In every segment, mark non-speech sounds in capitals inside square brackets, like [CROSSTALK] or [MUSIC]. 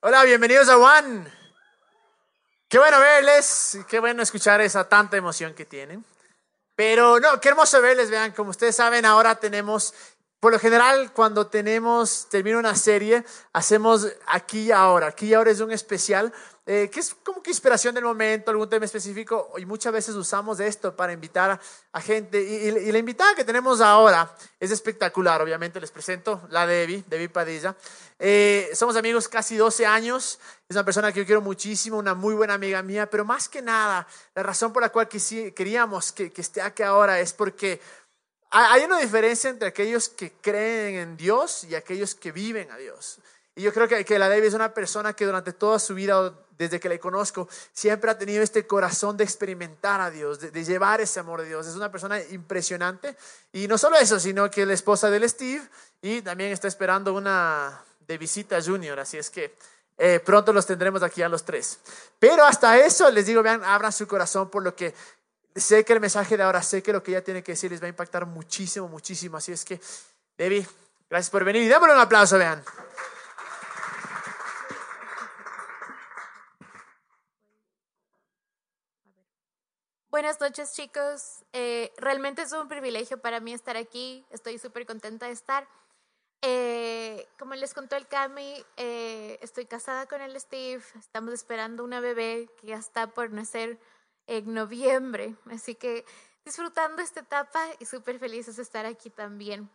Hola, bienvenidos a One. Qué bueno verles, qué bueno escuchar esa tanta emoción que tienen. Pero no, qué hermoso verles, vean, como ustedes saben, ahora tenemos, por lo general, cuando tenemos, termina una serie, hacemos aquí y ahora. Aquí y ahora es un especial eh, que es como que inspiración del momento, algún tema específico, y muchas veces usamos esto para invitar a, gente. Y, la invitada que tenemos ahora es espectacular, obviamente les presento, la Debbie, Debbie Padilla. Eh, somos amigos casi 12 años, es una persona que yo quiero muchísimo, una muy buena amiga mía, pero más que nada, la razón por la cual queríamos que, que esté aquí ahora es porque hay una diferencia entre aquellos que creen en Dios y aquellos que viven a Dios. Y yo creo que, la Debbie es una persona que durante toda su vida desde que le conozco, siempre ha tenido este corazón de experimentar a Dios, de, llevar ese amor de Dios. Es una persona impresionante. Y no solo eso, sino que es la esposa del Steve y también está esperando una de visita junior. Así es que eh, pronto los tendremos aquí a los tres. Pero hasta eso les digo, vean, abran su corazón por lo que sé que el mensaje de ahora, sé que lo que ella tiene que decir les va a impactar muchísimo, muchísimo. Así es que, Debbie, gracias por venir y démosle un aplauso, vean. Buenas noches chicos, eh, realmente es un privilegio para mí estar aquí, estoy súper contenta de estar. Eh, como les contó el Cami, eh, estoy casada con el Steve, estamos esperando una bebé que ya está por nacer en noviembre, así que disfrutando esta etapa y súper felices de estar aquí también.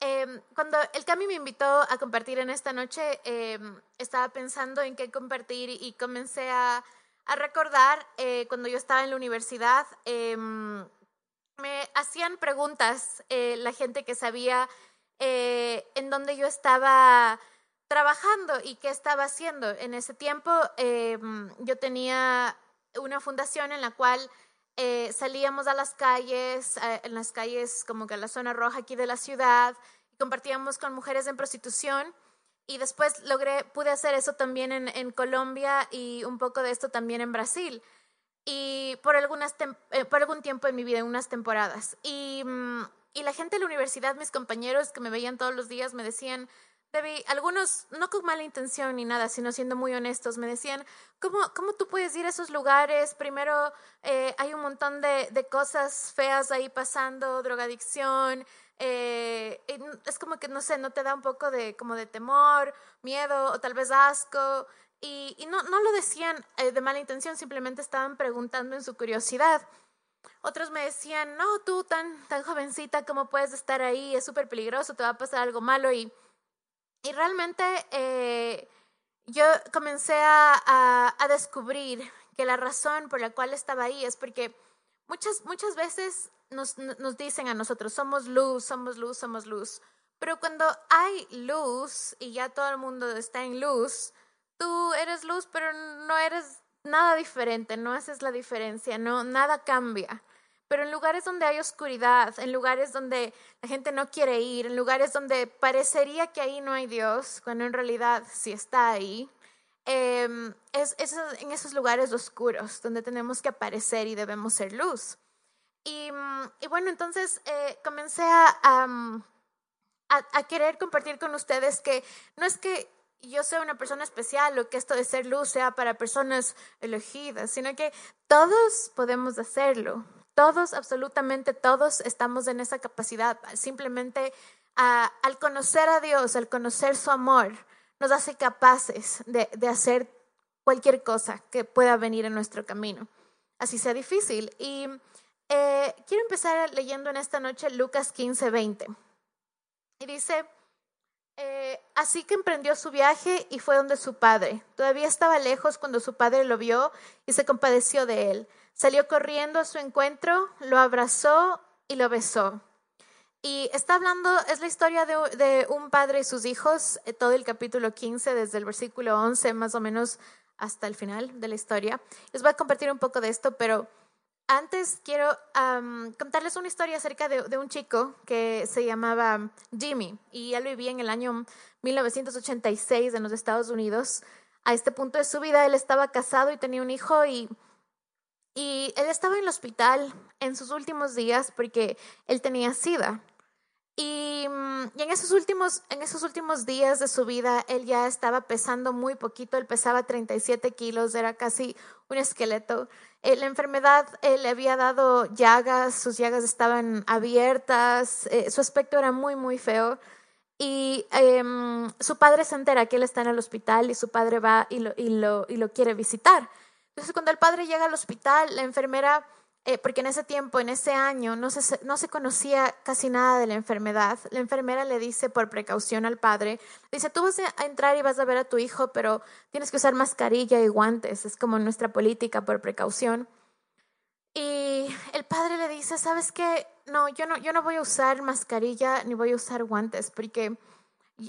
Em, cuando el Cami me invitó a compartir en esta noche, em, estaba pensando en qué compartir y comencé a recordar eh, cuando yo estaba en la universidad, em, me hacían preguntas eh, la gente que sabía eh, en dónde yo estaba trabajando y qué estaba haciendo. En ese tiempo em, yo tenía una fundación en la cual salíamos a las calles, en las calles como que en la zona roja aquí de la ciudad, y compartíamos con mujeres en prostitución y después logré, pude hacer eso también en, Colombia y un poco de esto también en Brasil. Y por, algunas eh, por algún tiempo en mi vida, unas temporadas. Y, mm, y la gente de la universidad, mis compañeros que me veían todos los días, me decían, Debbie, algunos, no con mala intención ni nada, sino siendo muy honestos, me decían, ¿cómo, cómo tú puedes ir a esos lugares? Primero, eh, hay un montón de, de cosas feas ahí pasando, drogadicción, eh, es como que, no sé, no te da un poco de, como de temor, miedo o tal vez asco. Y, no, no lo decían eh, de mala intención, simplemente estaban preguntando en su curiosidad. Otros me decían, no, tú tan, tan jovencita, ¿cómo puedes estar ahí? Es súper peligroso, te va a pasar algo malo. Y, y realmente eh, yo comencé a, a, a descubrir que la razón por la cual estaba ahí es porque muchas, muchas veces nos, nos dicen a nosotros, somos luz, somos luz, somos luz. Pero cuando hay luz y ya todo el mundo está en luz, tú eres luz, pero no eres nada diferente, no haces la diferencia, no, nada cambia. Pero en lugares donde hay oscuridad, en lugares donde la gente no quiere ir, en lugares donde parecería que ahí no hay Dios, cuando en realidad sí está ahí, em, es, es en esos lugares oscuros donde tenemos que aparecer y debemos ser luz. Y, mm, y bueno, entonces eh, comencé mm, a, a, querer compartir con ustedes que no es que yo sea una persona especial o que esto de ser luz sea para personas elegidas, sino que todos podemos hacerlo. Todos, absolutamente todos, estamos en esa capacidad. Simplemente al conocer a Dios, al conocer su amor, nos hace capaces de, de hacer cualquier cosa que pueda venir en nuestro camino, así sea difícil. Y eh, quiero empezar leyendo en esta noche Lucas 15, 20. Y dice, eh, así que emprendió su viaje y fue donde su padre. Todavía estaba lejos cuando su padre lo vio y se compadeció de él. Salió corriendo a su encuentro, lo abrazó y lo besó. Y está hablando, es la historia de, de un padre y sus hijos, eh, todo el capítulo 15, desde el versículo 11 más o menos hasta el final de la historia. Les voy a compartir un poco de esto, pero antes quiero contarles una historia acerca de, un chico que se llamaba Jimmy y él vivía en el año 1986 en los Estados Unidos. A este punto de su vida él estaba casado y tenía un hijo y, y él estaba en el hospital en sus últimos días porque él tenía sida. Y, mm, y, en, esos últimos, en esos últimos días de su vida, él ya estaba pesando muy poquito, él pesaba 37 kilos, era casi un esqueleto. Eh, la enfermedad eh, le había dado llagas, sus llagas estaban abiertas, eh, su aspecto era muy, muy feo. Y em, su padre se entera que él está en el hospital y su padre va y lo, y lo, y lo quiere visitar. Entonces, cuando el padre llega al hospital, la enfermera eh, porque en ese tiempo, en ese año, no se, no se conocía casi nada de la enfermedad. La enfermera le dice por precaución al padre, dice, tú vas a entrar y vas a ver a tu hijo, pero tienes que usar mascarilla y guantes, es como nuestra política por precaución. Y el padre le dice, ¿sabes qué? No, yo no, yo no voy a usar mascarilla ni voy a usar guantes, porque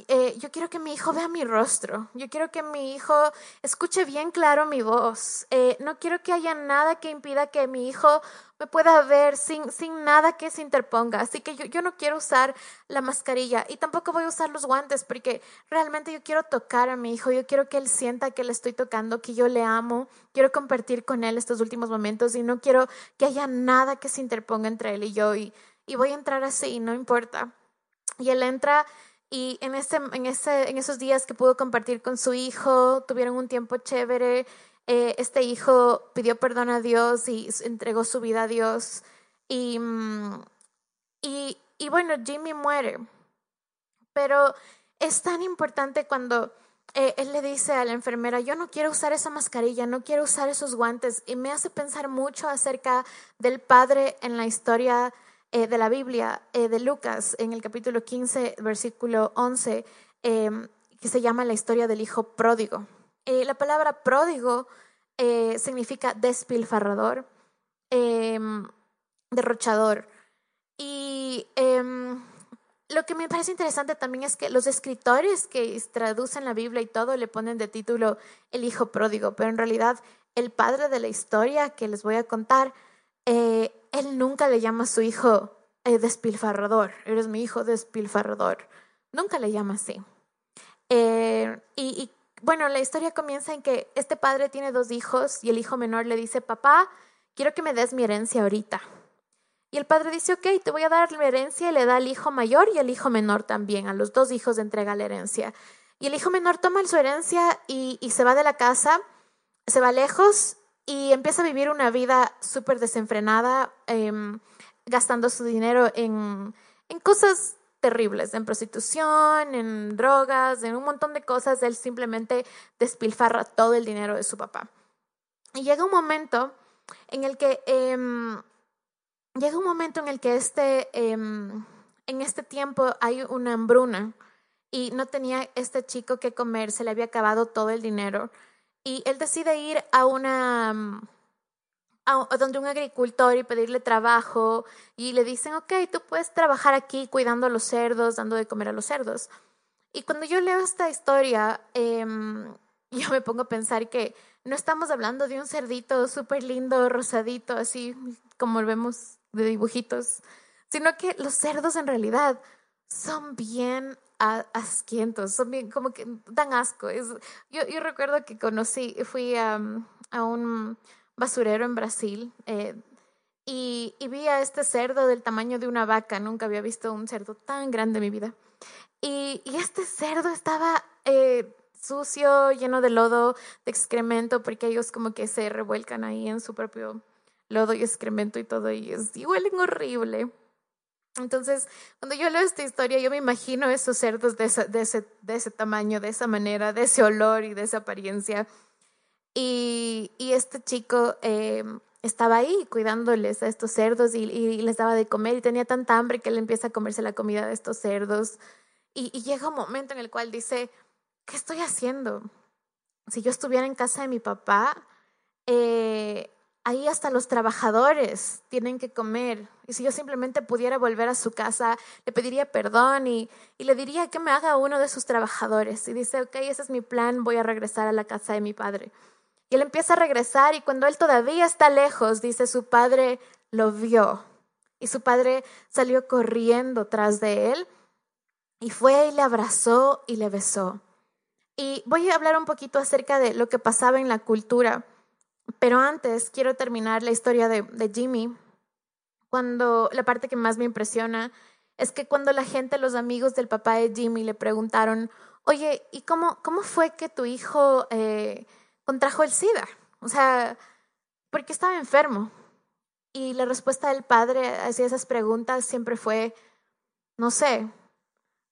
eh, yo quiero que mi hijo vea mi rostro, yo quiero que mi hijo escuche bien claro mi voz, eh, no quiero que haya nada que impida que mi hijo me pueda ver sin, sin nada que se interponga, así que yo, yo no quiero usar la mascarilla y tampoco voy a usar los guantes porque realmente yo quiero tocar a mi hijo, yo quiero que él sienta que le estoy tocando, que yo le amo, quiero compartir con él estos últimos momentos y no quiero que haya nada que se interponga entre él y yo y, y voy a entrar así, no importa. Y él entra y en, ese, en, ese, en esos días que pudo compartir con su hijo, tuvieron un tiempo chévere. Eh, este hijo pidió perdón a Dios y entregó su vida a Dios. Y, mm, y, y bueno, Jimmy muere. Pero es tan importante cuando eh, él le dice a la enfermera, yo no quiero usar esa mascarilla, no quiero usar esos guantes. Y me hace pensar mucho acerca del padre en la historia eh, de la Biblia, eh, de Lucas, en el capítulo 15, versículo 11, em, que se llama la historia del hijo pródigo. Eh, la palabra pródigo significa despilfarrador, em, derrochador. Y em, lo que me parece interesante también es que los escritores que traducen la Biblia y todo le ponen de título el hijo pródigo, pero en realidad el padre de la historia que les voy a contar eh, él nunca le llama a su hijo eh, despilfarrador, eres mi hijo despilfarrador. Nunca le llama así. Eh, y, bueno, la historia comienza en que este padre tiene dos hijos y el hijo menor le dice, papá, quiero que me des mi herencia ahorita. Y el padre dice, ok, te voy a dar la herencia y le da al hijo mayor y al hijo menor también. A los dos hijos entrega la herencia. Y el hijo menor toma su herencia y, y se va de la casa, se va lejos y empieza a vivir una vida súper desenfrenada, em, gastando su dinero en, en cosas terribles, en prostitución, en drogas, en un montón de cosas. Él simplemente despilfarra todo el dinero de su papá. Y llega un momento en el que em, llega un momento en el que este em, en este tiempo hay una hambruna y no tenía este chico que comer, se le había acabado todo el dinero y él decide ir a una mm, a, donde un agricultor y pedirle trabajo y le dicen, ok, tú puedes trabajar aquí cuidando a los cerdos, dando de comer a los cerdos. Y cuando yo leo esta historia, em, [LAUGHS] yo me pongo a pensar que no estamos hablando de un cerdito súper lindo, rosadito, así como lo vemos de dibujitos, sino que los cerdos en realidad son bien asquientos, son como que dan asco. Es, yo, recuerdo que conocí, fui a, a un basurero en Brasil eh, y, vi a este cerdo del tamaño de una vaca. Nunca había visto un cerdo tan grande en mi vida. Y, y este cerdo estaba eh, sucio, lleno de lodo, de excremento, porque ellos como que se revuelcan ahí en su propio lodo y excremento y todo, y, es, y huelen horrible. Entonces, cuando yo leo esta historia, yo me imagino esos cerdos de ese, tamaño, de esa manera, de ese olor y de esa apariencia. Y, y este chico eh, estaba ahí cuidándoles a estos cerdos y, les daba de comer y tenía tanta hambre que él empieza a comerse la comida de estos cerdos. Y, y llega un momento en el cual dice, ¿qué estoy haciendo? Si yo estuviera en casa de mi papá, eh, ahí hasta los trabajadores tienen que comer. Y si yo simplemente pudiera volver a su casa, le pediría perdón y, y, le diría que me haga uno de sus trabajadores. Y dice, ok, ese es mi plan, voy a regresar a la casa de mi padre. Y él empieza a regresar y cuando él todavía está lejos, dice, su padre lo vio. Y su padre salió corriendo tras de él y fue y le abrazó y le besó. Y voy a hablar un poquito acerca de lo que pasaba en la cultura pero antes quiero terminar la historia de, Jimmy, cuando la parte que más me impresiona es que cuando la gente, los amigos del papá de Jimmy le preguntaron, oye, ¿y cómo, cómo fue que tu hijo eh, contrajo el SIDA? O sea, ¿por qué estaba enfermo? Y la respuesta del padre hacia esas preguntas siempre fue, no sé,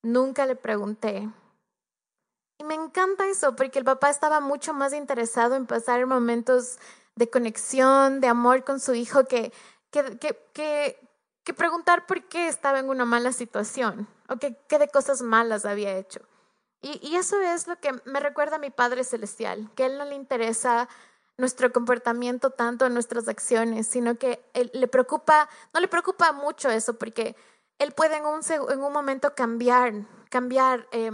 nunca le pregunté. Y me encanta eso, porque el papá estaba mucho más interesado en pasar momentos de conexión, de amor con su hijo, que, que, que, que, preguntar por qué estaba en una mala situación o qué de cosas malas había hecho. Y, y, eso es lo que me recuerda a mi Padre Celestial, que Él no le interesa nuestro comportamiento tanto nuestras acciones, sino que le preocupa, no le preocupa mucho eso, porque Él puede en un, en un momento cambiar, cambiar, eh,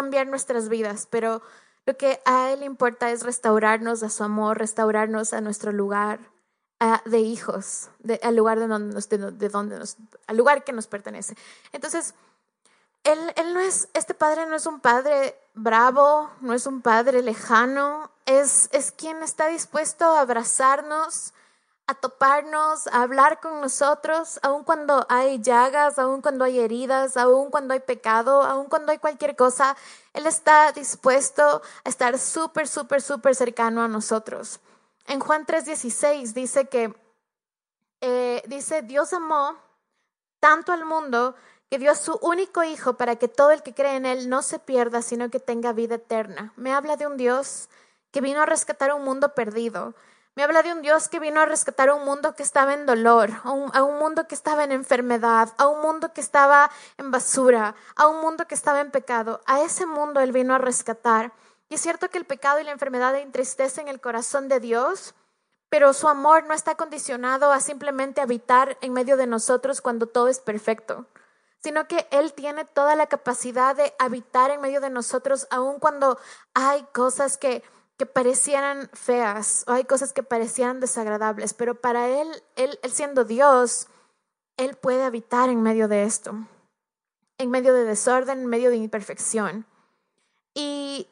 cambiar nuestras vidas, pero lo que a Él importa es restaurarnos a su amor, restaurarnos a nuestro lugar de hijos, al lugar de donde nos, de, donde nos, al lugar que nos pertenece. Entonces, él, él no es, este padre no es un padre bravo, no es un padre lejano, es, es quien está dispuesto a abrazarnos, a toparnos, a hablar con nosotros, aun cuando hay llagas, aun cuando hay heridas, aun cuando hay pecado, aun cuando hay cualquier cosa, Él está dispuesto a estar súper, súper, súper cercano a nosotros. En Juan 3:16 dice que, eh, dice, Dios amó tanto al mundo que dio a su único hijo para que todo el que cree en Él no se pierda, sino que tenga vida eterna. Me habla de un Dios que vino a rescatar un mundo perdido me habla de un Dios que vino a rescatar a un mundo que estaba en dolor, a un, mundo que estaba en enfermedad, a un mundo que estaba en basura, a un mundo que estaba en pecado. A ese mundo Él vino a rescatar. Y es cierto que el pecado y la enfermedad entristecen el corazón de Dios, pero su amor no está condicionado a simplemente habitar en medio de nosotros cuando todo es perfecto, sino que Él tiene toda la capacidad de habitar en medio de nosotros aun cuando hay cosas que que parecieran feas o hay cosas que parecieran desagradables, pero para él, él, siendo Dios, Él puede habitar en medio de esto, en medio de desorden, en medio de imperfección. Y,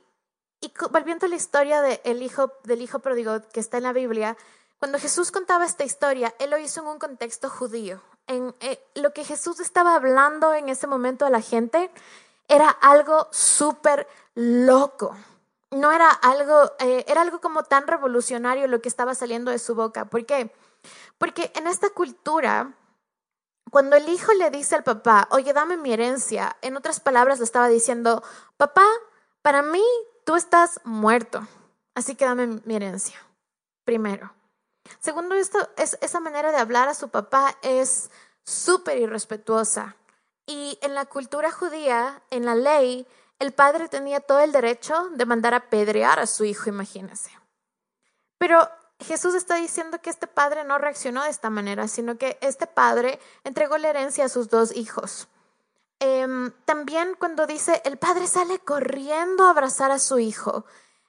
y volviendo a la historia del hijo, del hijo pródigo que está en la Biblia, cuando Jesús contaba esta historia, Él lo hizo en un contexto judío. En, eh, lo que Jesús estaba hablando en ese momento a la gente era algo súper loco no era algo, eh, era algo como tan revolucionario lo que estaba saliendo de su boca. ¿Por qué? Porque en esta cultura, cuando el hijo le dice al papá, oye, dame mi herencia, en otras palabras le estaba diciendo, papá, para mí tú estás muerto, así que dame mi herencia, primero. Segundo, esto, es, esa manera de hablar a su papá es súper irrespetuosa. Y en la cultura judía, en la ley, el padre tenía todo el derecho de mandar a pedrear a su hijo, imagínense. Pero Jesús está diciendo que este padre no reaccionó de esta manera, sino que este padre entregó la herencia a sus dos hijos. Em, también cuando dice, el padre sale corriendo a abrazar a su hijo,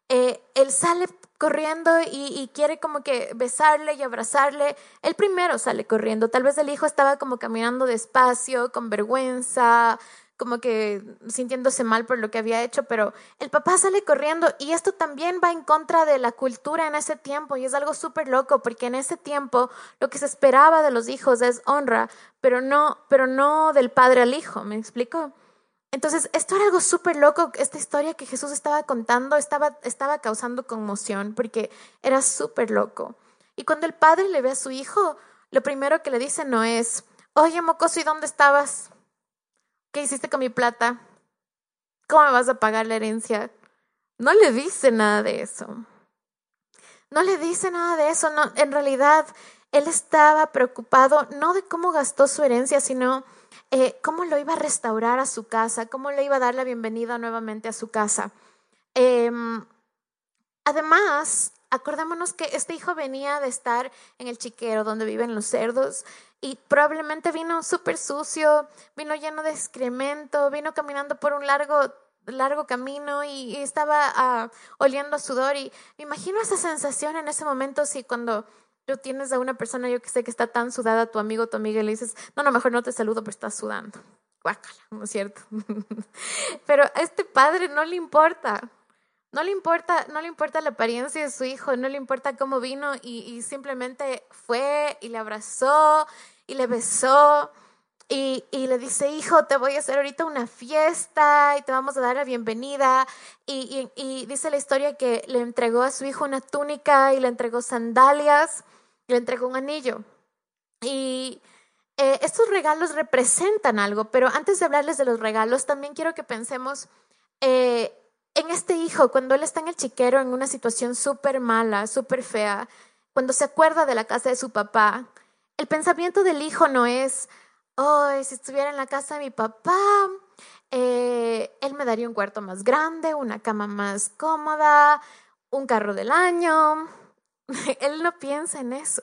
eh, él sale corriendo y, y, quiere como que besarle y abrazarle. Él primero sale corriendo, tal vez el hijo estaba como caminando despacio, con vergüenza, como que sintiéndose mal por lo que había hecho, pero el papá sale corriendo y esto también va en contra de la cultura en ese tiempo y es algo súper loco porque en ese tiempo lo que se esperaba de los hijos es honra, pero no, pero no del padre al hijo, ¿me explico? Entonces, esto era algo súper loco, esta historia que Jesús estaba contando estaba, estaba causando conmoción porque era súper loco. Y cuando el padre le ve a su hijo, lo primero que le dice no es, oye, mocoso, ¿y dónde estabas? ¿Qué hiciste con mi plata? ¿Cómo me vas a pagar la herencia? No le dice nada de eso. No le dice nada de eso. No, en realidad, él estaba preocupado no de cómo gastó su herencia, sino eh, cómo lo iba a restaurar a su casa, cómo le iba a dar la bienvenida nuevamente a su casa. Em, además, acordémonos que este hijo venía de estar en el chiquero donde viven los cerdos y probablemente vino súper sucio, vino lleno de excremento, vino caminando por un largo largo camino y, estaba ah, oliendo sudor y me imagino esa sensación en ese momento si cuando tú tienes a una persona yo que sé que está tan sudada, tu amigo, tu amiga, le dices, no, no, mejor no te saludo, pero estás sudando. Guácala, ¿no es cierto? [LAUGHS] pero a este padre no le importa. No le importa, no le importa la apariencia de su hijo, no le importa cómo vino y, simplemente fue y le abrazó y le besó. y, le dice, hijo, te voy a hacer ahorita una fiesta y te vamos a dar la bienvenida. Y, dice la historia que le entregó a su hijo una túnica y le entregó sandalias y le entregó un anillo. Y eh, estos regalos representan algo, pero antes de hablarles de los regalos, también quiero que pensemos eh, en este hijo, cuando él está en el chiquero en una situación súper mala, súper fea, cuando se acuerda de la casa de su papá, el pensamiento del hijo no es, oh, si estuviera en la casa de mi papá, eh, él me daría un cuarto más grande, una cama más cómoda, un carro del año. [LAUGHS] él no piensa en eso.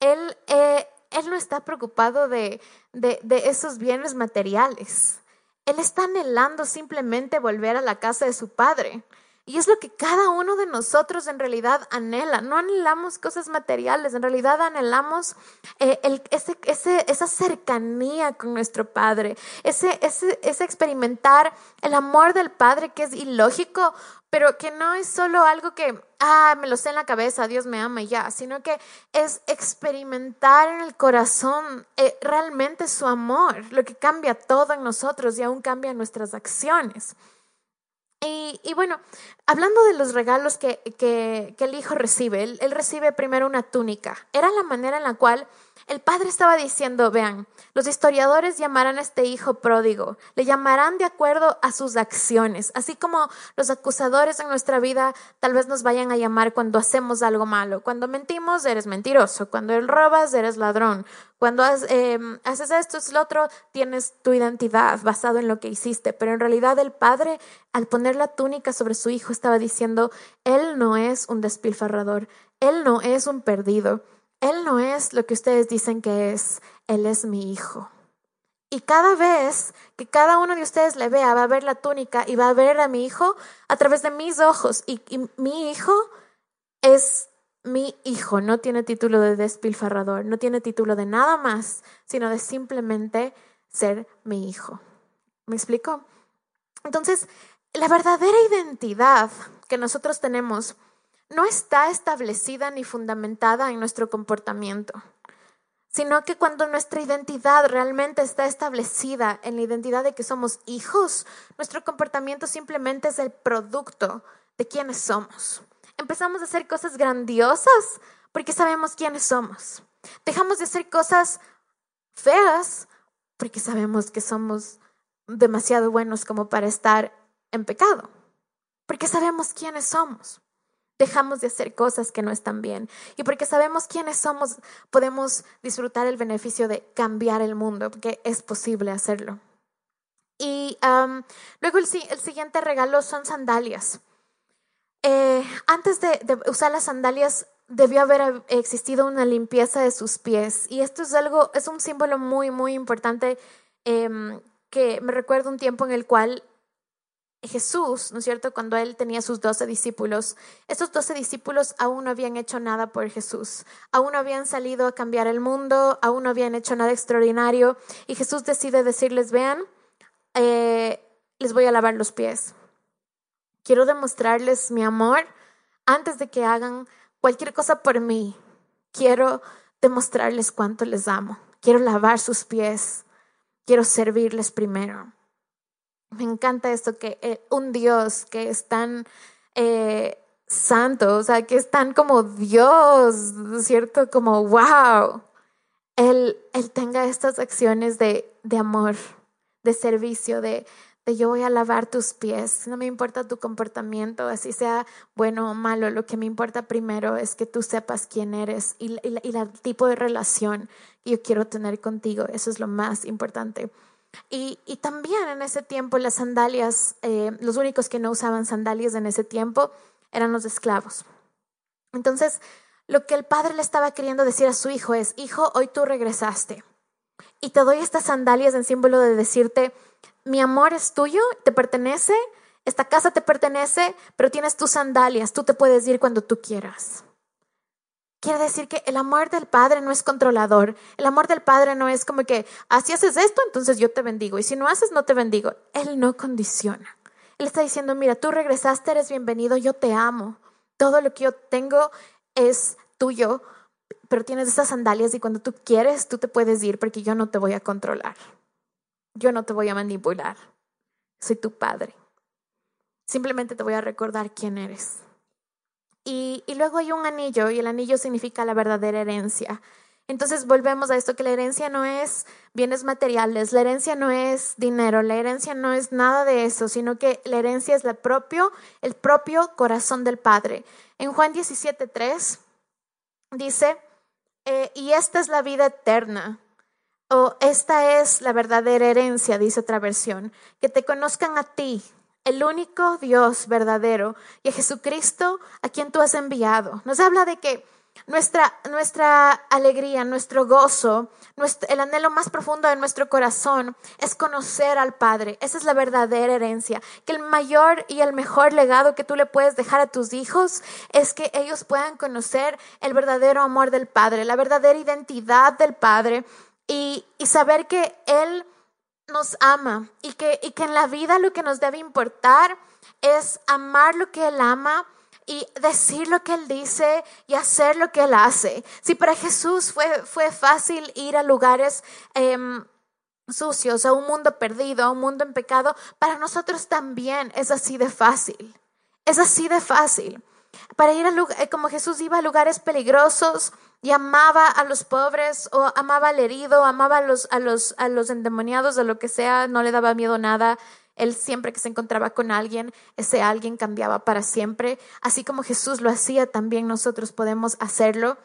Él, eh, él no está preocupado de, de, de esos bienes materiales. Él está anhelando simplemente volver a la casa de su padre. Y es lo que cada uno de nosotros en realidad anhela. No anhelamos cosas materiales, en realidad anhelamos eh, ese, esa cercanía con nuestro Padre, ese, ese, ese experimentar el amor del Padre que es ilógico, pero que no es solo algo que, ah, me lo sé en la cabeza, Dios me ama y ya, sino que es experimentar en el corazón eh, realmente su amor, lo que cambia todo en nosotros y aún cambia nuestras acciones. Y, bueno, hablando de los regalos que, que, el hijo recibe, él, recibe primero una túnica. Era la manera en la cual el padre estaba diciendo, vean, los historiadores llamarán a este hijo pródigo, le llamarán de acuerdo a sus acciones, así como los acusadores en nuestra vida tal vez nos vayan a llamar cuando hacemos algo malo. Cuando mentimos, eres mentiroso, cuando robas, eres ladrón, cuando em, haces esto, es lo otro, tienes tu identidad basado en lo que hiciste, pero en realidad el padre, al poner la túnica sobre su hijo, estaba diciendo, él no es un despilfarrador, él no es un perdido, él no es lo que ustedes dicen que es, él es mi hijo. Y cada vez que cada uno de ustedes le vea, va a ver la túnica y va a ver a mi hijo a través de mis ojos. y mi hijo es mi hijo no tiene título de despilfarrador, no tiene título de nada más, sino de simplemente ser mi hijo. ¿Me explico? Entonces, la verdadera identidad que nosotros tenemos no está establecida ni fundamentada en nuestro comportamiento, sino que cuando nuestra identidad realmente está establecida en la identidad de que somos hijos, nuestro comportamiento simplemente es el producto de quienes somos empezamos a hacer cosas grandiosas porque sabemos quiénes somos. Dejamos de hacer cosas feas porque sabemos que somos demasiado buenos como para estar en pecado. Porque sabemos quiénes somos. Dejamos de hacer cosas que no están bien. Y porque sabemos quiénes somos, podemos disfrutar el beneficio de cambiar el mundo, porque es posible hacerlo. Y luego el siguiente regalo son sandalias. Eh, antes de, usar las sandalias debió haber existido una limpieza de sus pies. Y esto es algo, es un símbolo muy, muy importante em, que me recuerdo un tiempo en el cual Jesús, ¿no es cierto? Cuando él tenía sus doce discípulos, estos doce discípulos aún no habían hecho nada por Jesús, aún no habían salido a cambiar el mundo, aún no habían hecho nada extraordinario. Y Jesús decide decirles, vean, eh, les voy a lavar los pies. Quiero demostrarles mi amor antes de que hagan cualquier cosa por mí. Quiero demostrarles cuánto les amo. Quiero lavar sus pies. Quiero servirles primero. Me encanta esto que eh, un Dios que es tan eh, santo, o sea, que es tan como Dios, ¿cierto? Como, wow, él, él tenga estas acciones de, de amor, de servicio, de, de yo voy a lavar tus pies, no me importa tu comportamiento, así sea bueno o malo, lo que me importa primero es que tú sepas quién eres y, el tipo de relación que yo quiero tener contigo, eso es lo más importante. Y, también en ese tiempo las sandalias, eh, los únicos que no usaban sandalias en ese tiempo eran los esclavos. Entonces, lo que el padre le estaba queriendo decir a su hijo es, hijo, hoy tú regresaste y te doy estas sandalias en símbolo de decirte, mi amor es tuyo, te pertenece, esta casa te pertenece, pero tienes tus sandalias, tú te puedes ir cuando tú quieras. Quiere decir que el amor del Padre no es controlador. El amor del Padre no es como que, así haces esto, entonces yo te bendigo. Y si no haces, no te bendigo. Él no condiciona. Él está diciendo, mira, tú regresaste, eres bienvenido, yo te amo. Todo lo que yo tengo es tuyo, pero tienes esas sandalias y cuando tú quieres, tú te puedes ir porque yo no te voy a controlar. Yo no te voy a manipular. Soy tu padre. Simplemente te voy a recordar quién eres. Y, luego hay un anillo y el anillo significa la verdadera herencia. Entonces volvemos a esto que la herencia no es bienes materiales, la herencia no es dinero, la herencia no es nada de eso, sino que la herencia es la propio, el propio corazón del Padre. En Juan 17:3 dice, eh, y esta es la vida eterna, o esta es la verdadera herencia, dice otra versión, que te conozcan a ti, el único Dios verdadero, y a Jesucristo a quien tú has enviado. Nos habla de que nuestra, nuestra alegría, nuestro gozo, el anhelo más profundo de nuestro corazón es conocer al Padre. Esa es la verdadera herencia. Que el mayor y el mejor legado que tú le puedes dejar a tus hijos es que ellos puedan conocer el verdadero amor del Padre, la verdadera identidad del Padre y, y saber que Él nos ama y que, y que en la vida lo que nos debe importar es amar lo que Él ama y decir lo que Él dice y hacer lo que Él hace. Si para Jesús fue, fue fácil ir a lugares em, sucios, a un mundo perdido, a un mundo en pecado, para nosotros también es así de fácil. Es así de fácil. Para ir a lugares, como Jesús iba a lugares peligrosos y amaba a los pobres o amaba al herido, amaba a los, a los, a los endemoniados, a lo que sea, no le daba miedo nada. Él siempre que se encontraba con alguien, ese alguien cambiaba para siempre. Así como Jesús lo hacía, también nosotros podemos hacerlo.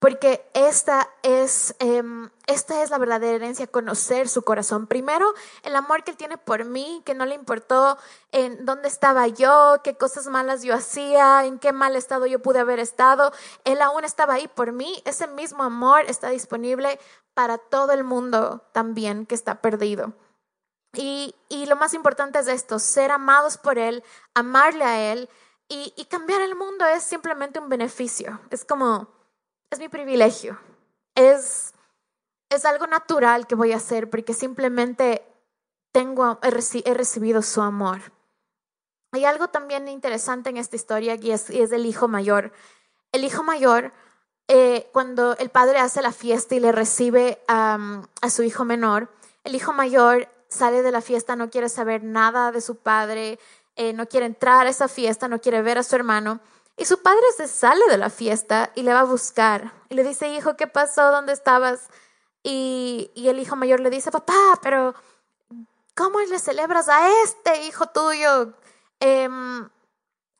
Porque esta es, em, esta es la verdadera herencia, conocer su corazón. Primero, el amor que él tiene por mí, que no le importó en dónde estaba yo, qué cosas malas yo hacía, en qué mal estado yo pude haber estado. Él aún estaba ahí por mí. Ese mismo amor está disponible para todo el mundo también que está perdido. Y, y, lo más importante es esto, ser amados por Él, amarle a Él y, y, cambiar el mundo es simplemente un beneficio. Es como, es mi privilegio. Es, es algo natural que voy a hacer porque simplemente tengo, he, recibido su amor. Hay algo también interesante en esta historia y es, es el hijo mayor. El hijo mayor, eh, cuando el padre hace la fiesta y le recibe a su hijo menor, el hijo mayor sale de la fiesta, no quiere saber nada de su padre, eh, no quiere entrar a esa fiesta, no quiere ver a su hermano. Y su padre se sale de la fiesta y le va a buscar. Y le dice, hijo, ¿qué pasó? ¿Dónde estabas? Y, y el hijo mayor le dice, papá, pero ¿cómo le celebras a este hijo tuyo? Em,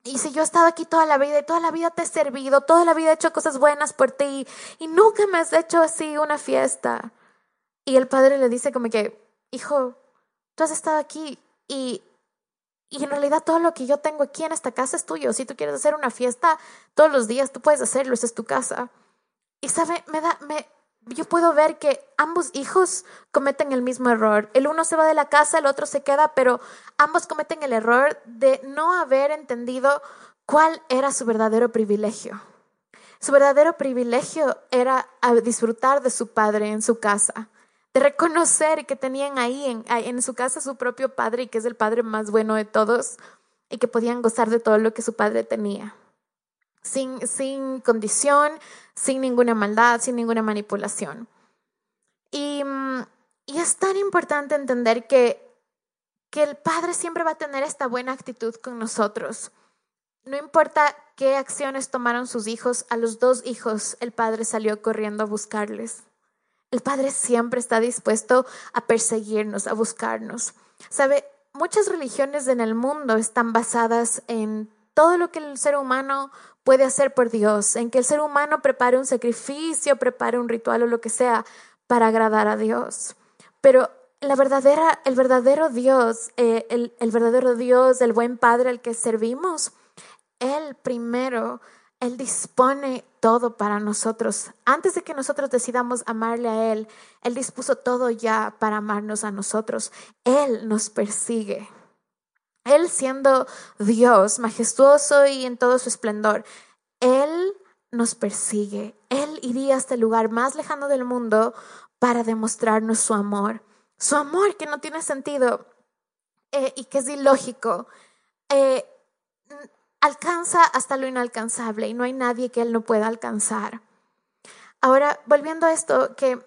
y si yo he estado aquí toda la vida y toda la vida te he servido, toda la vida he hecho cosas buenas por ti y nunca me has hecho así una fiesta. Y el padre le dice como que, hijo, tú has estado aquí y, y en realidad todo lo que yo tengo aquí en esta casa es tuyo. Si tú quieres hacer una fiesta todos los días, tú puedes hacerlo, esa es tu casa. Y sabe, me da, me, yo puedo ver que ambos hijos cometen el mismo error. El uno se va de la casa, el otro se queda, pero ambos cometen el error de no haber entendido cuál era su verdadero privilegio. Su verdadero privilegio era disfrutar de su padre en su casa de reconocer que tenían ahí en, su casa su propio padre y que es el padre más bueno de todos y que podían gozar de todo lo que su padre tenía. Sin, sin condición, sin ninguna maldad, sin ninguna manipulación. Y, y es tan importante entender que, que el padre siempre va a tener esta buena actitud con nosotros. No importa qué acciones tomaron sus hijos, a los dos hijos el padre salió corriendo a buscarles. El Padre siempre está dispuesto a perseguirnos, a buscarnos. Sabe, muchas religiones en el mundo están basadas en todo lo que el ser humano puede hacer por Dios, en que el ser humano prepare un sacrificio, prepare un ritual o lo que sea para agradar a Dios. Pero la verdadera, el verdadero Dios, eh, el, el verdadero Dios, el buen Padre al que servimos, Él primero él dispone todo para nosotros. Antes de que nosotros decidamos amarle a Él, Él dispuso todo ya para amarnos a nosotros. Él nos persigue. Él siendo Dios, majestuoso y en todo su esplendor, Él nos persigue. Él iría hasta el lugar más lejano del mundo para demostrarnos su amor. Su amor que no tiene sentido eh, y que es ilógico. Eh, alcanza hasta lo inalcanzable y no hay nadie que Él no pueda alcanzar. Ahora, volviendo a esto, que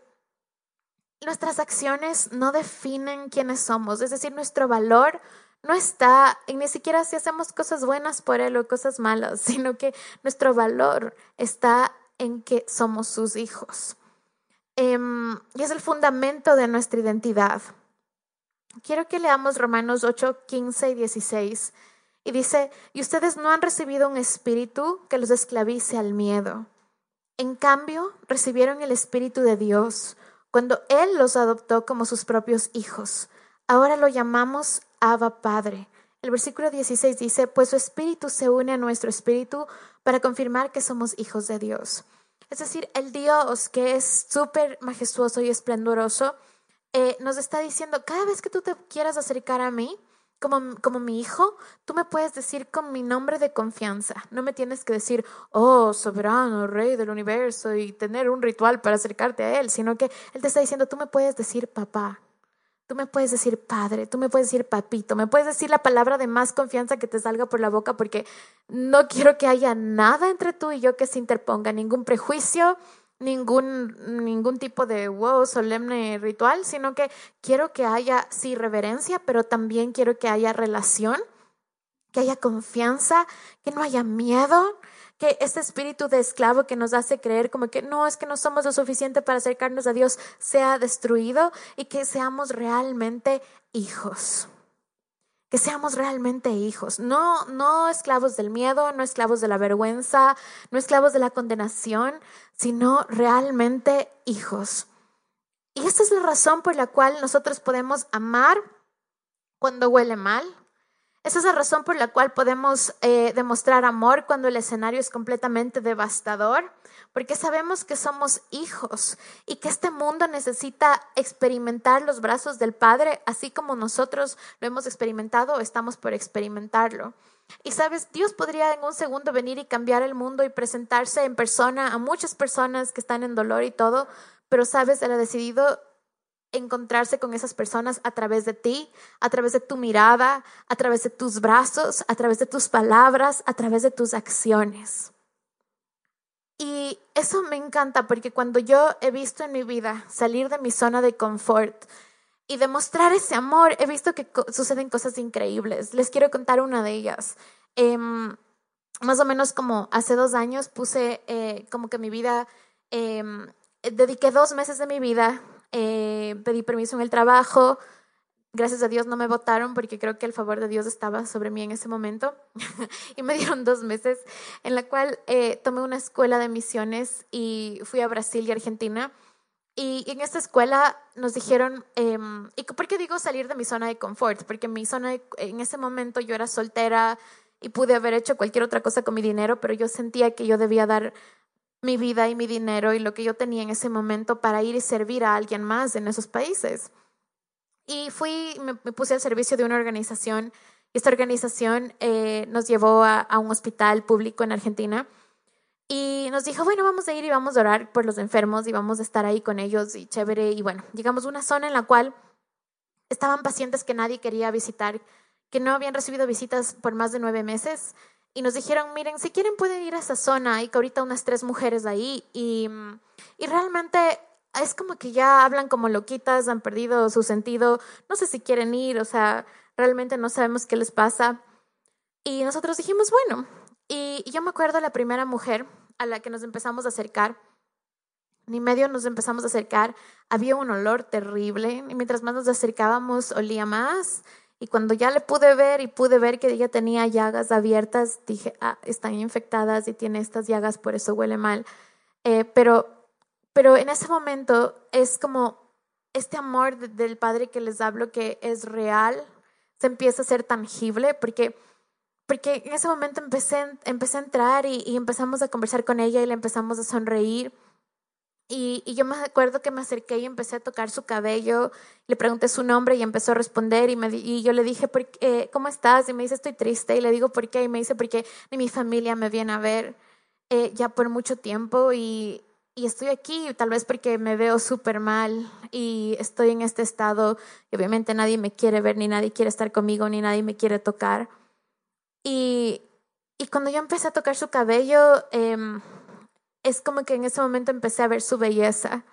nuestras acciones no definen quiénes somos, es decir, nuestro valor no está en ni siquiera si hacemos cosas buenas por Él o cosas malas, [LAUGHS] sino que nuestro valor está en que somos sus hijos. Em, y es el fundamento de nuestra identidad. Quiero que leamos Romanos 8, 15 y 16. Y dice, y ustedes no han recibido un espíritu que los esclavice al miedo. En cambio, recibieron el espíritu de Dios cuando Él los adoptó como sus propios hijos. Ahora lo llamamos Abba Padre. El versículo 16 dice, pues su espíritu se une a nuestro espíritu para confirmar que somos hijos de Dios. Es decir, el Dios que es súper majestuoso y esplendoroso, eh, nos está diciendo, cada vez que tú te quieras acercar a mí, como, como, mi hijo, tú me puedes decir con mi nombre de confianza. No me tienes que decir, oh, soberano, rey del universo, y tener un ritual para acercarte a él, sino que él te está diciendo, tú me puedes decir papá, tú me puedes decir padre, tú me puedes decir papito, me puedes decir la palabra de más confianza que te salga por la boca, porque no quiero que haya nada entre tú y yo que se interponga, ningún prejuicio, ningún, ningún tipo de wow, solemne ritual, sino que quiero que haya, sí, reverencia, pero también quiero que haya relación, que haya confianza, que no haya miedo, que este espíritu de esclavo que nos hace creer como que no es que no somos lo suficiente para acercarnos a Dios sea destruido y que seamos realmente hijos que seamos realmente hijos, no, no esclavos del miedo, no esclavos de la vergüenza, no esclavos de la condenación, sino realmente hijos. Y esta es la razón por la cual nosotros podemos amar cuando huele mal. Esa es la razón por la cual podemos eh, demostrar amor cuando el escenario es completamente devastador porque sabemos que somos hijos y que este mundo necesita experimentar los brazos del Padre, así como nosotros lo hemos experimentado o estamos por experimentarlo. Y sabes, Dios podría en un segundo venir y cambiar el mundo y presentarse en persona a muchas personas que están en dolor y todo, pero sabes, Él ha decidido encontrarse con esas personas a través de ti, a través de tu mirada, a través de tus brazos, a través de tus palabras, a través de tus acciones. Y eso me encanta porque cuando yo he visto en mi vida salir de mi zona de confort y demostrar ese amor, he visto que suceden cosas increíbles. Les quiero contar una de ellas. Em, más o menos como hace dos años puse eh, como que mi vida, em, dediqué dos meses de mi vida, eh, pedí permiso en el trabajo, Gracias a Dios no me votaron porque creo que el favor de Dios estaba sobre mí en ese momento. [LAUGHS] y me dieron dos meses en la cual eh, tomé una escuela de misiones y fui a Brasil y Argentina. Y en esta escuela nos dijeron, em, ¿y por qué digo salir de mi zona de confort? Porque mi zona, en ese momento yo era soltera y pude haber hecho cualquier otra cosa con mi dinero, pero yo sentía que yo debía dar mi vida y mi dinero y lo que yo tenía en ese momento para ir y servir a alguien más en esos países. Y fui, me, puse al servicio de una organización. Y esta organización eh, nos llevó a, un hospital público en Argentina. Y nos dijo, bueno, vamos a ir y vamos a orar por los enfermos y vamos a estar ahí con ellos y chévere. Y bueno, llegamos a una zona en la cual estaban pacientes que nadie quería visitar, que no habían recibido visitas por más de nueve meses. Y nos dijeron, miren, si quieren pueden ir a esa zona. Y que ahorita unas tres mujeres ahí. Y, y realmente es como que ya hablan como loquitas, han perdido su sentido, no sé si quieren ir, o sea, realmente no sabemos qué les pasa. Y nosotros dijimos, bueno, y, yo me acuerdo la primera mujer a la que nos empezamos a acercar, ni medio nos empezamos a acercar, había un olor terrible y mientras más nos acercábamos olía más. Y cuando ya le pude ver y pude ver que ella tenía llagas abiertas, dije, ah, están infectadas y tiene estas llagas, por eso huele mal. Eh, pero pero en ese momento es como este amor del Padre que les hablo que es real, se empieza a ser tangible, porque, porque en ese momento empecé, empecé a entrar y, empezamos a conversar con ella y le empezamos a sonreír. Y, yo me acuerdo que me acerqué y empecé a tocar su cabello, le pregunté su nombre y empezó a responder y, me, y yo le dije, ¿por qué, ¿cómo estás? Y me dice, estoy triste. Y le digo, ¿por qué? Y me dice, porque ni mi familia me viene a ver eh, ya por mucho tiempo y, y estoy aquí tal vez porque me veo súper mal y estoy en este estado y obviamente nadie me quiere ver, ni nadie quiere estar conmigo, ni nadie me quiere tocar. Y, y cuando yo empecé a tocar su cabello, em, es como que en ese momento empecé a ver su belleza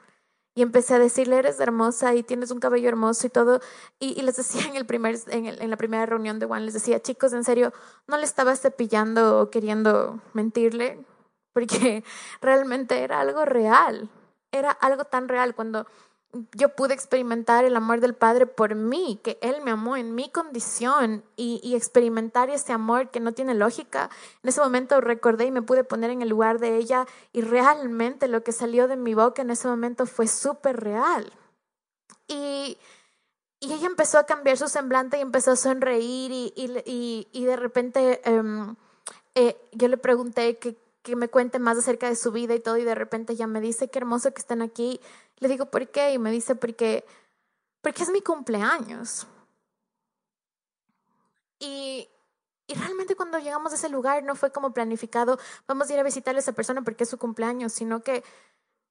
y empecé a decirle, eres hermosa y tienes un cabello hermoso y todo. Y, les decía en, el primer, en, la primera reunión de Juan, les decía, chicos, en serio, no le estaba cepillando o queriendo mentirle, porque [LAUGHS] realmente era algo real, era algo tan real cuando yo pude experimentar el amor del Padre por mí, que Él me amó en mi condición y, experimentar ese amor que no tiene lógica. En ese momento recordé y me pude poner en el lugar de ella y realmente lo que salió de mi boca en ese momento fue súper real. Y, y, ella empezó a cambiar su semblante y empezó a sonreír y, y, de repente em, eh, yo le pregunté que que me cuente más acerca de su vida y todo, y de repente ya me dice, qué hermoso que estén aquí. Le digo, ¿por qué? Y me dice, porque, porque es mi cumpleaños. Y, y realmente cuando llegamos a ese lugar no fue como planificado, vamos a ir a visitar a esa persona porque es su cumpleaños, sino que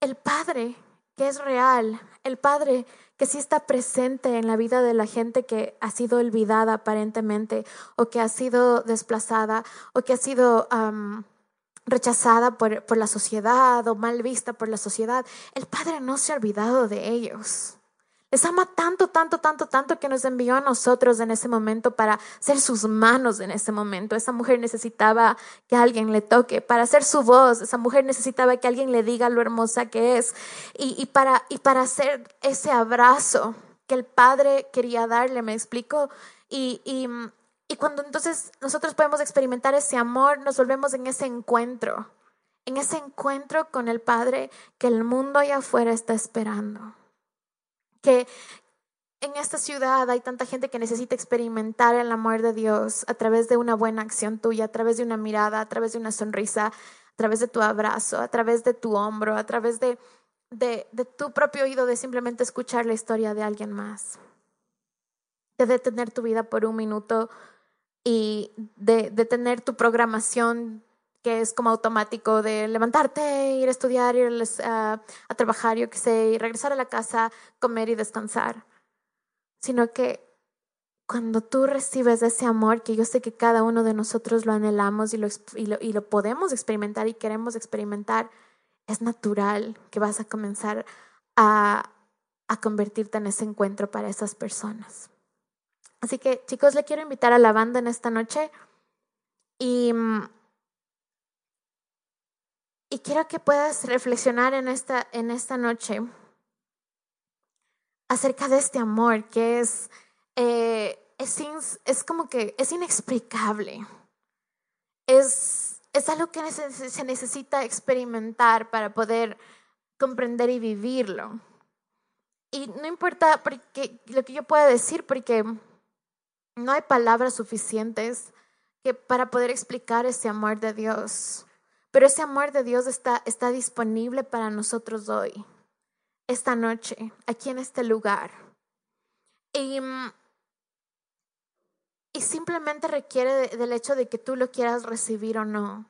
el Padre, que es real, el Padre que sí está presente en la vida de la gente que ha sido olvidada aparentemente, o que ha sido desplazada, o que ha sido rechazada por, por la sociedad o mal vista por la sociedad, el Padre no se ha olvidado de ellos. Les ama tanto, tanto, tanto, tanto que nos envió a nosotros en ese momento para ser sus manos en ese momento. Esa mujer necesitaba que alguien le toque, para ser su voz. Esa mujer necesitaba que alguien le diga lo hermosa que es. Y, y para, y para hacer ese abrazo que el Padre quería darle, me explico. Y, y, y cuando entonces nosotros podemos experimentar ese amor, nos volvemos en ese encuentro, en ese encuentro con el Padre que el mundo allá afuera está esperando. Que en esta ciudad hay tanta gente que necesita experimentar el amor de Dios a través de una buena acción tuya, a través de una mirada, a través de una sonrisa, a través de tu abrazo, a través de tu hombro, a través de, de, tu propio oído, de simplemente escuchar la historia de alguien más. De detener tu vida por un minuto y de, tener tu programación que es como automático de levantarte, ir a estudiar, ir a, a, trabajar, yo qué sé, y regresar a la casa, comer y descansar, sino que cuando tú recibes ese amor, que yo sé que cada uno de nosotros lo anhelamos y lo, y lo, y lo podemos experimentar y queremos experimentar, es natural que vas a comenzar a, a convertirte en ese encuentro para esas personas. Así que chicos, le quiero invitar a la banda en esta noche y, y quiero que puedas reflexionar en esta, en esta noche acerca de este amor que es, eh, es, es, como que es inexplicable. Es, es algo que se necesita experimentar para poder comprender y vivirlo. Y no importa lo que yo pueda decir, porque no hay palabras suficientes que para poder explicar ese amor de Dios. Pero ese amor de Dios está, está disponible para nosotros hoy, esta noche, aquí en este lugar. Y, y simplemente requiere del hecho de que tú lo quieras recibir o no.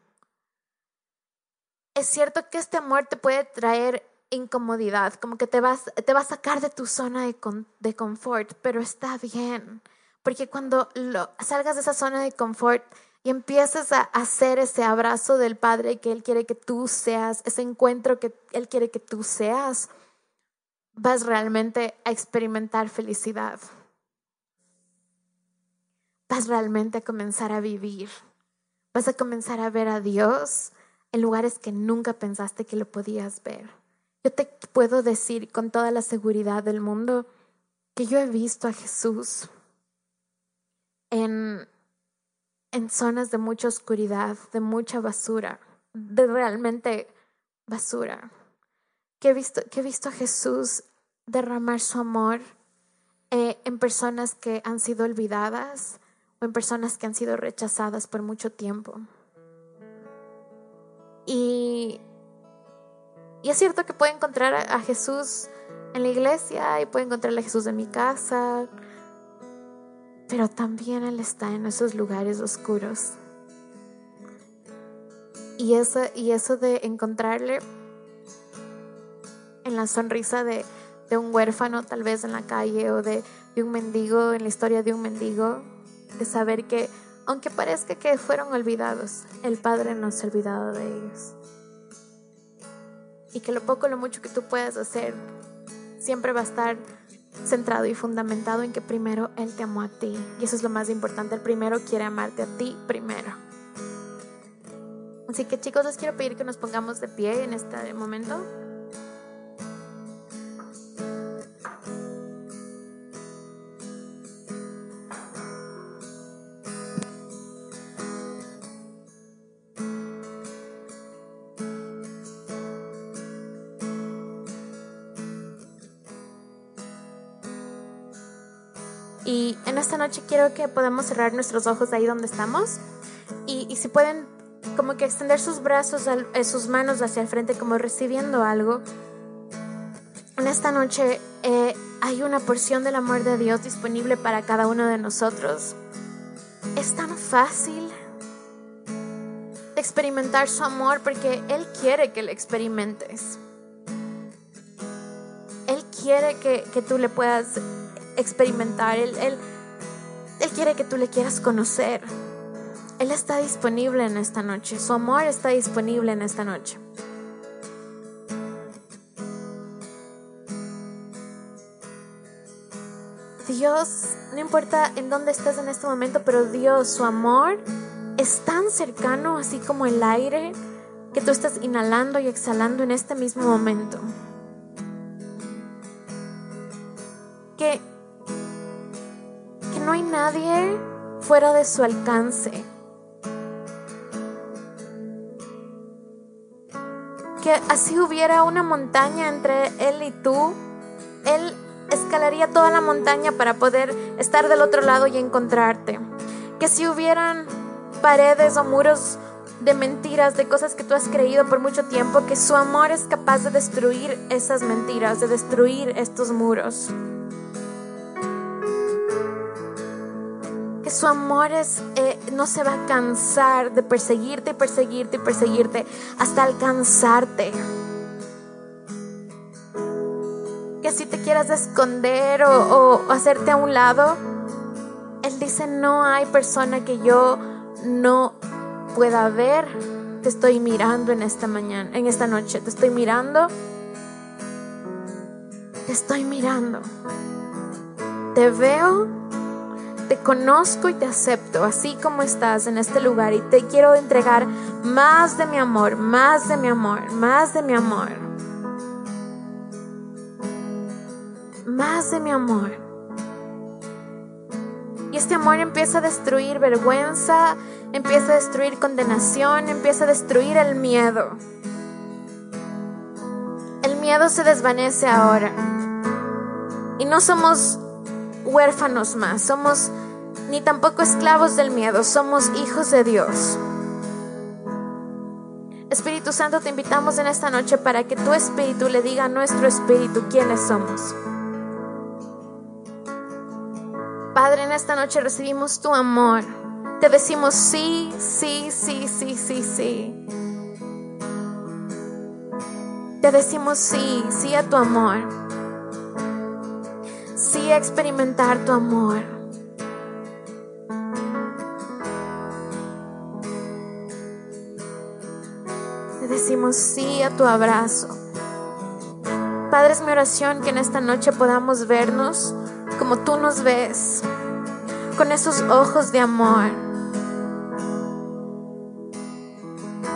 Es cierto que este amor te puede traer incomodidad, como que te, vas, te va a sacar de tu zona de, de confort, pero está bien porque cuando lo, salgas de esa zona de confort y empieces a hacer ese abrazo del Padre que Él quiere que tú seas, ese encuentro que Él quiere que tú seas, vas realmente a experimentar felicidad. Vas realmente a comenzar a vivir. Vas a comenzar a ver a Dios en lugares que nunca pensaste que lo podías ver. Yo te puedo decir con toda la seguridad del mundo que yo he visto a Jesús en, en zonas de mucha oscuridad, de mucha basura, de realmente basura. Que he visto, he visto a Jesús derramar su amor eh, en personas que han sido olvidadas o en personas que han sido rechazadas por mucho tiempo. Y, y es cierto que puedo encontrar a Jesús en la iglesia y puedo encontrar a Jesús en mi casa, pero también Él está en esos lugares oscuros. Y eso, y eso de encontrarle en la sonrisa de, de un huérfano tal vez en la calle o de, de un mendigo, en la historia de un mendigo, de saber que aunque parezca que fueron olvidados, el Padre no se ha olvidado de ellos. y que lo poco lo mucho que tú puedas hacer siempre va a estar centrado y fundamentado en que primero Él te amó a ti. Y eso es lo más importante. El primero quiere amarte a ti primero. Así que chicos, les quiero pedir que nos pongamos de pie en este momento. Y en esta noche quiero que podamos cerrar nuestros ojos ahí donde estamos. Y, si pueden, como que extender sus brazos, eh, sus manos hacia el frente, como recibiendo algo. En esta noche eh, hay una porción del amor de Dios disponible para cada uno de nosotros. Es tan fácil experimentar su amor porque Él quiere que lo experimentes. Él quiere que, que tú le puedas experimentar, él, él, él quiere que tú le quieras conocer. Él está disponible en esta noche, su amor está disponible en esta noche. Dios, no importa en dónde estás en este momento, pero Dios, su amor es tan cercano, así como el aire que tú estás inhalando y exhalando en este mismo momento. Fuera de su alcance. Que así hubiera una montaña entre él y tú, él escalaría toda la montaña para poder estar del otro lado y encontrarte. Que si hubieran paredes o muros de mentiras, de cosas que tú has creído por mucho tiempo, que su amor es capaz de destruir esas mentiras, de destruir estos muros. Su amor es, eh, no se va a cansar de perseguirte y perseguirte y perseguirte hasta alcanzarte. Que si te quieras esconder o, o hacerte a un lado, Él dice, no hay persona que yo no pueda ver. Te estoy mirando en esta mañana, en esta noche. Te estoy mirando. Te estoy mirando. Te veo te conozco y te acepto así como estás en este lugar y te quiero entregar más de mi amor, más de mi amor, más de mi amor. Más de mi amor. Y este amor empieza a destruir vergüenza, empieza a destruir condenación, empieza a destruir el miedo. El miedo se desvanece ahora. Y no somos huérfanos más, somos ni tampoco esclavos del miedo, somos hijos de Dios. Espíritu Santo, te invitamos en esta noche para que tu espíritu le diga a nuestro espíritu quiénes somos. Padre, en esta noche recibimos tu amor. Te decimos sí, sí, sí, sí, sí, sí. Te decimos sí, sí a tu amor sí experimentar tu amor. Te decimos sí a tu abrazo. Padre, es mi oración que en esta noche podamos vernos como tú nos ves, con esos ojos de amor,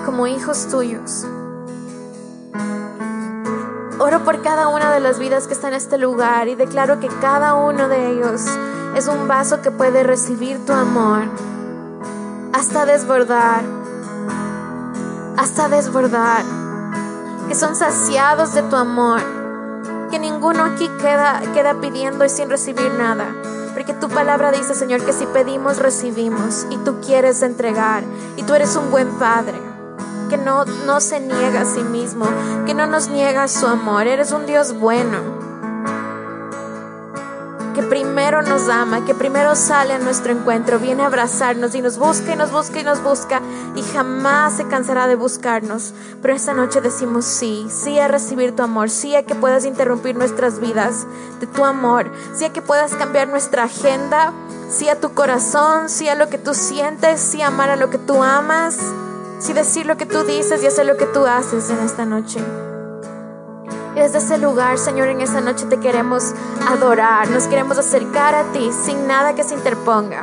como hijos tuyos. Oro por cada una de las vidas que está en este lugar y declaro que cada uno de ellos es un vaso que puede recibir tu amor hasta desbordar, hasta desbordar, que son saciados de tu amor, que ninguno aquí queda, queda pidiendo y sin recibir nada. Porque tu palabra dice, Señor, que si pedimos, recibimos. Y tú quieres entregar. Y tú eres un buen Padre que no, no se niega a sí mismo, que no nos niega su amor. Eres un Dios bueno, que primero nos ama, que primero sale a nuestro encuentro, viene a abrazarnos y nos busca y nos busca y nos busca y jamás se cansará de buscarnos. Pero esta noche decimos sí, sí a recibir tu amor, sí a que puedas interrumpir nuestras vidas de tu amor, sí a que puedas cambiar nuestra agenda, sí a tu corazón, sí a lo que tú sientes, sí a amar a lo que tú amas. Sí decir lo que tú dices y hacer lo que tú haces en esta noche. Y desde ese lugar, Señor, en esa noche te queremos adorar, nos queremos acercar a ti sin nada que se interponga.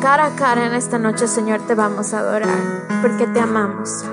Cara a cara en esta noche, Señor, te vamos a adorar porque te amamos.